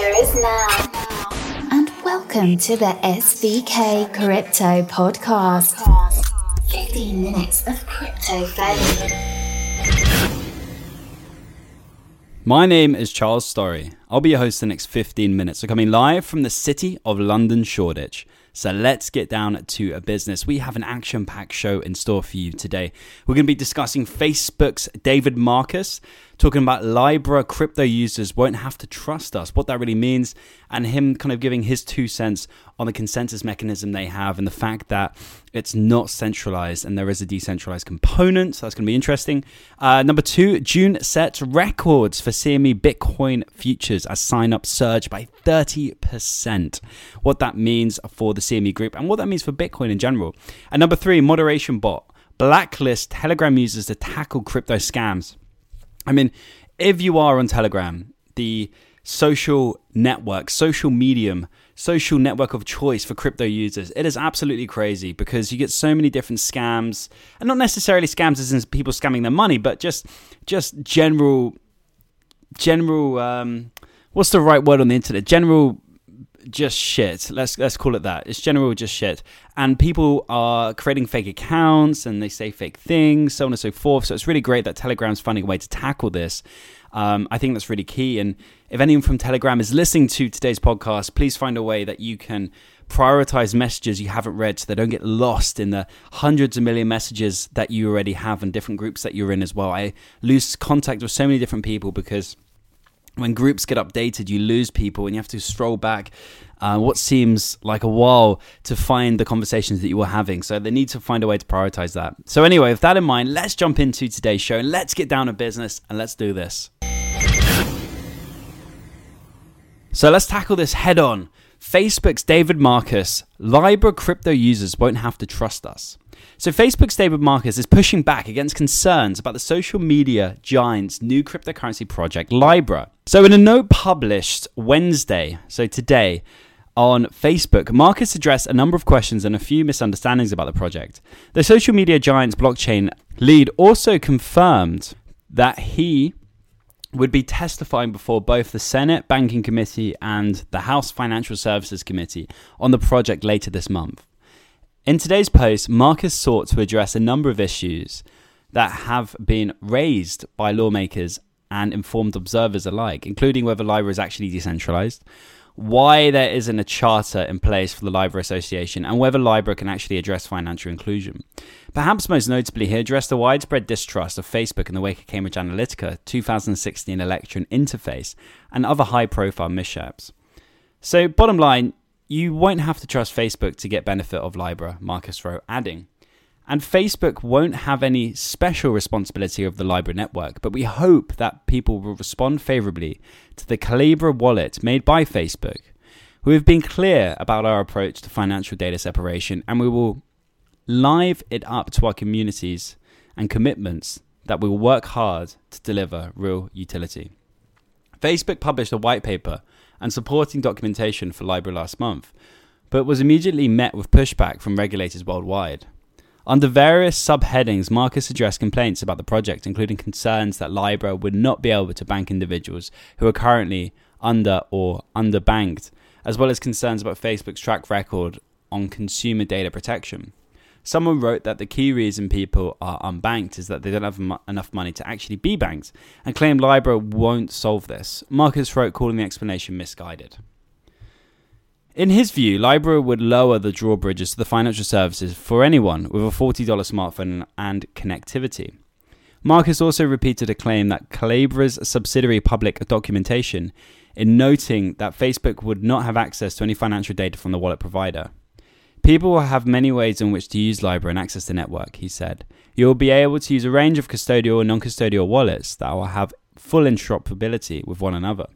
future is now. And welcome to the SVK Crypto Podcast. 15 minutes of crypto fame. My name is Charles Storry. I'll be your host the next 15 minutes. We're coming live from the city of London, Shoreditch. So let's get down to a business. We have an action packed show in store for you today. We're going to be discussing Facebook's David Marcus, talking about Libra crypto users won't have to trust us, what that really means, and him kind of giving his two cents on the consensus mechanism they have and the fact that it's not centralized and there is a decentralized component. So that's going to be interesting. Uh, number two, June sets records for CME Bitcoin futures as sign up surge by 30%. What that means for the CME group and what that means for Bitcoin in general. And number three, moderation bot blacklist Telegram users to tackle crypto scams. I mean, if you are on Telegram, the social network, social medium, social network of choice for crypto users, it is absolutely crazy because you get so many different scams, and not necessarily scams as in people scamming their money, but just just general general um, what's the right word on the internet? General just shit. Let's let's call it that. It's general just shit. And people are creating fake accounts and they say fake things, so on and so forth. So it's really great that Telegram's finding a way to tackle this. Um, I think that's really key. And if anyone from Telegram is listening to today's podcast, please find a way that you can prioritize messages you haven't read so they don't get lost in the hundreds of million messages that you already have and different groups that you're in as well. I lose contact with so many different people because when groups get updated, you lose people and you have to stroll back uh, what seems like a while to find the conversations that you were having. So they need to find a way to prioritize that. So, anyway, with that in mind, let's jump into today's show and let's get down to business and let's do this. So, let's tackle this head on. Facebook's David Marcus, Libra crypto users won't have to trust us. So, Facebook's David Marcus is pushing back against concerns about the social media giant's new cryptocurrency project, Libra. So, in a note published Wednesday, so today, on Facebook, Marcus addressed a number of questions and a few misunderstandings about the project. The social media giant's blockchain lead also confirmed that he would be testifying before both the Senate Banking Committee and the House Financial Services Committee on the project later this month. In today's post, Marcus sought to address a number of issues that have been raised by lawmakers and informed observers alike, including whether Libra is actually decentralized, why there isn't a charter in place for the Libra Association, and whether Libra can actually address financial inclusion. Perhaps most notably, he addressed the widespread distrust of Facebook in the wake of Cambridge Analytica 2016 election interface and other high profile mishaps. So, bottom line, you won't have to trust Facebook to get benefit of Libra, Marcus wrote, adding, and Facebook won't have any special responsibility of the Libra network, but we hope that people will respond favorably to the Calibra wallet made by Facebook. We have been clear about our approach to financial data separation, and we will live it up to our communities and commitments that we will work hard to deliver real utility. Facebook published a white paper and supporting documentation for Libra last month, but was immediately met with pushback from regulators worldwide. Under various subheadings, Marcus addressed complaints about the project, including concerns that Libra would not be able to bank individuals who are currently under or underbanked, as well as concerns about Facebook's track record on consumer data protection. Someone wrote that the key reason people are unbanked is that they don't have enough money to actually be banked, and claimed Libra won't solve this. Marcus wrote calling the explanation misguided. In his view, Libra would lower the drawbridges to the financial services for anyone with a $40 smartphone and connectivity. Marcus also repeated a claim that Calibra's subsidiary public documentation in noting that Facebook would not have access to any financial data from the wallet provider. People will have many ways in which to use Libra and access the network, he said. You will be able to use a range of custodial and non custodial wallets that will have full interoperability with one another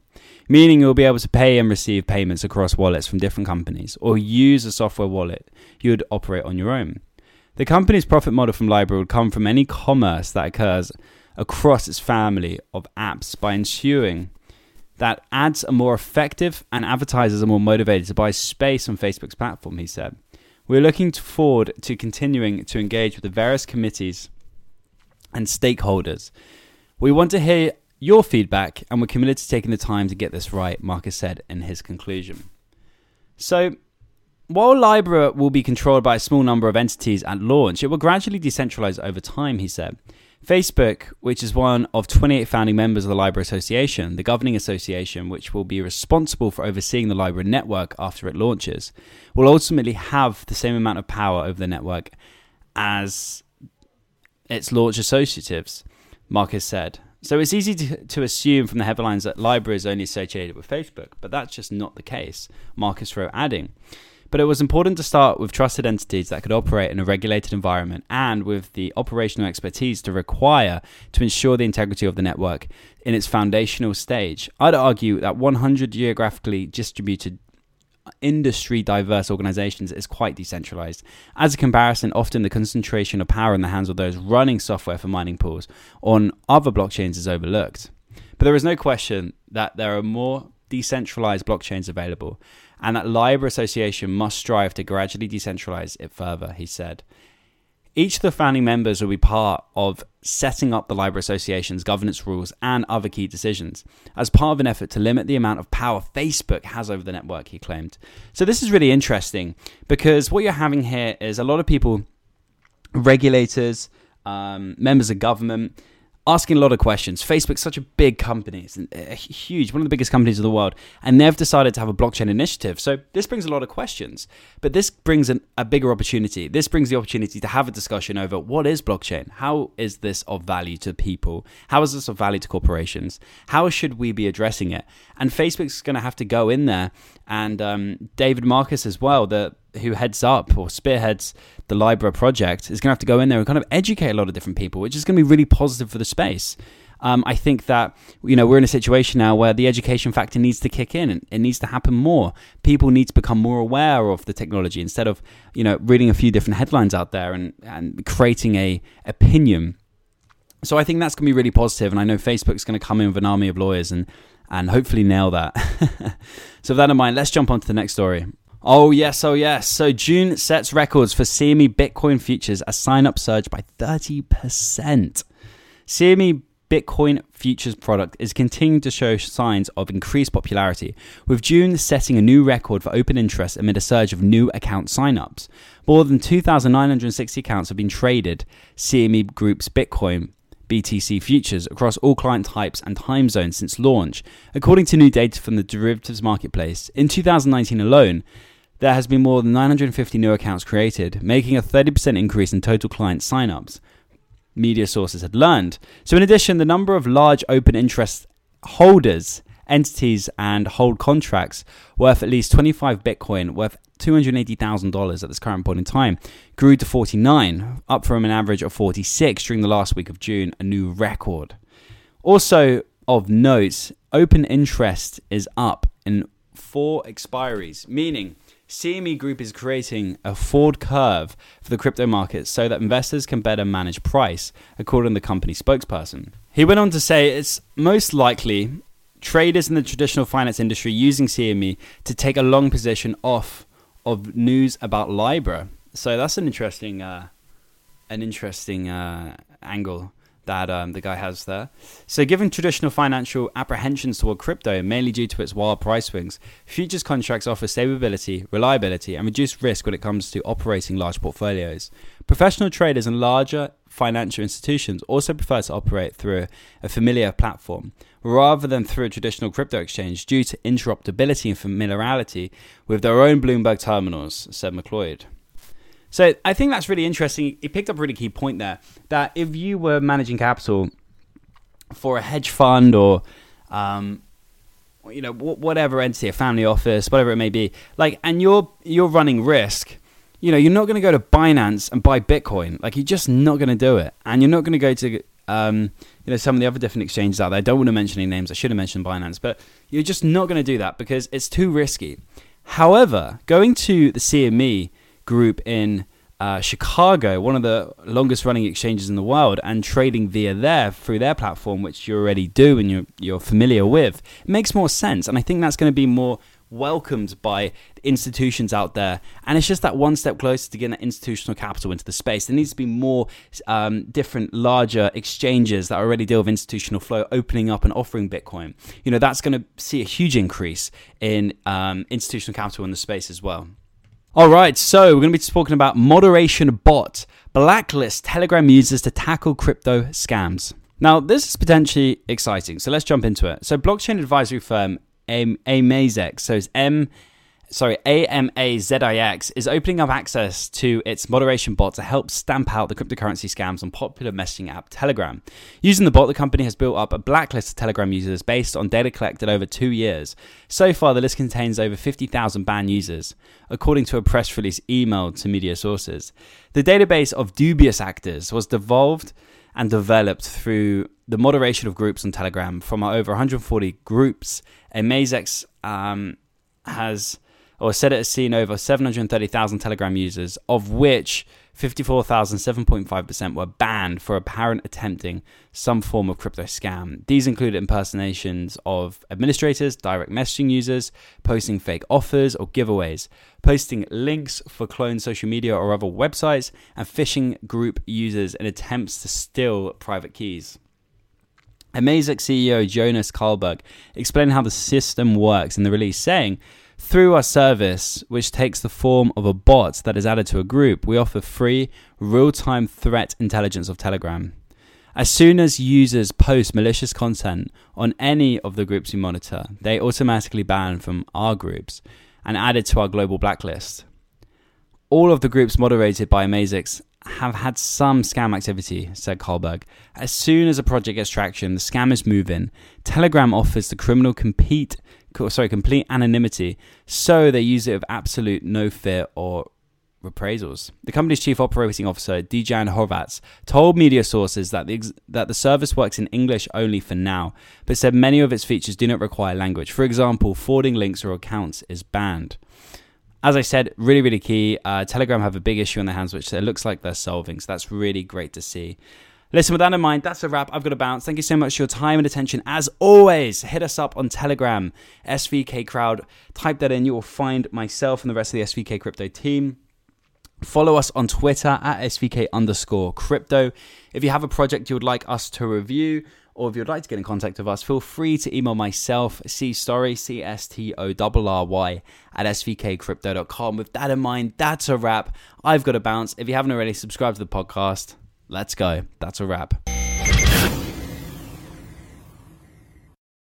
meaning you'll be able to pay and receive payments across wallets from different companies or use a software wallet you would operate on your own. The company's profit model from Libra would come from any commerce that occurs across its family of apps by ensuring that ads are more effective and advertisers are more motivated to buy space on Facebook's platform, he said. We're looking forward to continuing to engage with the various committees and stakeholders. We want to hear your feedback, and we're committed to taking the time to get this right, Marcus said in his conclusion. So, while Libra will be controlled by a small number of entities at launch, it will gradually decentralize over time, he said. Facebook, which is one of 28 founding members of the Libra Association, the governing association which will be responsible for overseeing the Libra network after it launches, will ultimately have the same amount of power over the network as its launch associatives, Marcus said. So it's easy to, to assume from the headlines that Libra is only associated with Facebook, but that's just not the case, Marcus wrote, adding. But it was important to start with trusted entities that could operate in a regulated environment and with the operational expertise to require to ensure the integrity of the network in its foundational stage. I'd argue that 100 geographically distributed industry diverse organizations is quite decentralized. As a comparison, often the concentration of power in the hands of those running software for mining pools on other blockchains is overlooked. But there is no question that there are more decentralized blockchains available and that Libra Association must strive to gradually decentralize it further, he said. Each of the founding members will be part of setting up the Libra Association's governance rules and other key decisions as part of an effort to limit the amount of power Facebook has over the network, he claimed. So, this is really interesting because what you're having here is a lot of people, regulators, um, members of government, asking a lot of questions. Facebook's such a big company, it's a huge, one of the biggest companies in the world, and they've decided to have a blockchain initiative. So this brings a lot of questions, but this brings an, a bigger opportunity. This brings the opportunity to have a discussion over what is blockchain? How is this of value to people? How is this of value to corporations? How should we be addressing it? And Facebook's going to have to go in there, and um, David Marcus as well, the who heads up or spearheads the Libra project is going to have to go in there and kind of educate a lot of different people, which is going to be really positive for the space. Um, I think that you know we're in a situation now where the education factor needs to kick in and it needs to happen more. People need to become more aware of the technology instead of you know reading a few different headlines out there and, and creating a opinion. So I think that's going to be really positive, and I know Facebook's going to come in with an army of lawyers and and hopefully nail that. so with that in mind, let's jump on to the next story. Oh, yes, oh, yes. So June sets records for CME Bitcoin futures as sign up surge by 30%. CME Bitcoin futures product is continuing to show signs of increased popularity, with June setting a new record for open interest amid a surge of new account signups. More than 2,960 accounts have been traded CME Group's Bitcoin BTC futures across all client types and time zones since launch, according to new data from the derivatives marketplace. In 2019 alone, there has been more than 950 new accounts created, making a 30% increase in total client signups, media sources had learned. So, in addition, the number of large open interest holders, entities, and hold contracts worth at least 25 Bitcoin, worth $280,000 at this current point in time, grew to 49, up from an average of 46 during the last week of June, a new record. Also, of note, open interest is up in four expiries, meaning CME Group is creating a forward curve for the crypto market so that investors can better manage price, according to the company spokesperson. He went on to say it's most likely traders in the traditional finance industry using CME to take a long position off of news about Libra. So that's an interesting, uh, an interesting uh, angle that um, the guy has there. So, given traditional financial apprehensions toward crypto, mainly due to its wild price swings, futures contracts offer stability, reliability, and reduced risk when it comes to operating large portfolios. Professional traders and larger financial institutions also prefer to operate through a familiar platform rather than through a traditional crypto exchange due to interoperability and familiarity with their own Bloomberg terminals, said McLeod. So I think that's really interesting. He picked up a really key point there that if you were managing capital for a hedge fund or um, you know whatever entity, a family office, whatever it may be, like, and you're you're running risk. You know, you're not going to go to Binance and buy Bitcoin. Like, you're just not going to do it, and you're not going to go to um, you know some of the other different exchanges out there. I don't want to mention any names. I should have mentioned Binance, but you're just not going to do that because it's too risky. However, going to the CME group in uh, Chicago, one of the longest running exchanges in the world, and trading via there through their platform, which you already do and you're, you're familiar with, it makes more sense. And I think that's going to be more welcomed by institutions out there. And it's just that one step closer to getting that institutional capital into the space. There needs to be more um, different, larger exchanges that already deal with institutional flow opening up and offering Bitcoin. You know, that's going to see a huge increase in um, institutional capital in the space as well. All right, so we're going to be talking about moderation bot blacklist Telegram users to tackle crypto scams. Now, this is potentially exciting, so let's jump into it. So, blockchain advisory firm Amazix, so it's M, sorry, AMAZIX, is opening up access to its moderation bot to help stamp out the cryptocurrency scams on popular messaging app Telegram. Using the bot, the company has built up a blacklist of Telegram users based on data collected over two years. So far, the list contains over 50,000 banned users, according to a press release emailed to media sources. The database of dubious actors was devolved and developed through the moderation of groups on Telegram from over 140 groups. Amazix um, has or said it has seen over 730,000 Telegram users, of which 54,000, 7.5% were banned for apparent attempting some form of crypto scam. These included impersonations of administrators, direct messaging users, posting fake offers or giveaways, posting links for cloned social media or other websites, and phishing group users in attempts to steal private keys. Amazix CEO Jonas Karlberg explained how the system works in the release, saying, through our service, which takes the form of a bot that is added to a group, we offer free, real time threat intelligence of Telegram. As soon as users post malicious content on any of the groups we monitor, they automatically ban from our groups and added to our global blacklist. All of the groups moderated by Amazix have had some scam activity, said Karlberg. As soon as a project gets traction, the scammers move in. Telegram offers the criminal compete sorry, complete anonymity, so they use it with absolute no fear or reprisals. The company's chief operating officer, Dejan Horvatz, told media sources that the, that the service works in English only for now, but said many of its features do not require language. For example, forwarding links or accounts is banned. As I said, really, really key. Uh, Telegram have a big issue on their hands, which it looks like they're solving. So that's really great to see. Listen, with that in mind, that's a wrap. I've got to bounce. Thank you so much for your time and attention. As always, hit us up on Telegram, SVK Crowd. Type that in. You will find myself and the rest of the SVK Crypto team. Follow us on Twitter at SVK underscore crypto. If you have a project you would like us to review, or if you'd like to get in contact with us, feel free to email myself, C Storry, C S T O R R Y, at svkcrypto.com. With that in mind, that's a wrap. I've got to bounce. If you haven't already, subscribe to the podcast. Let's go. That's a wrap.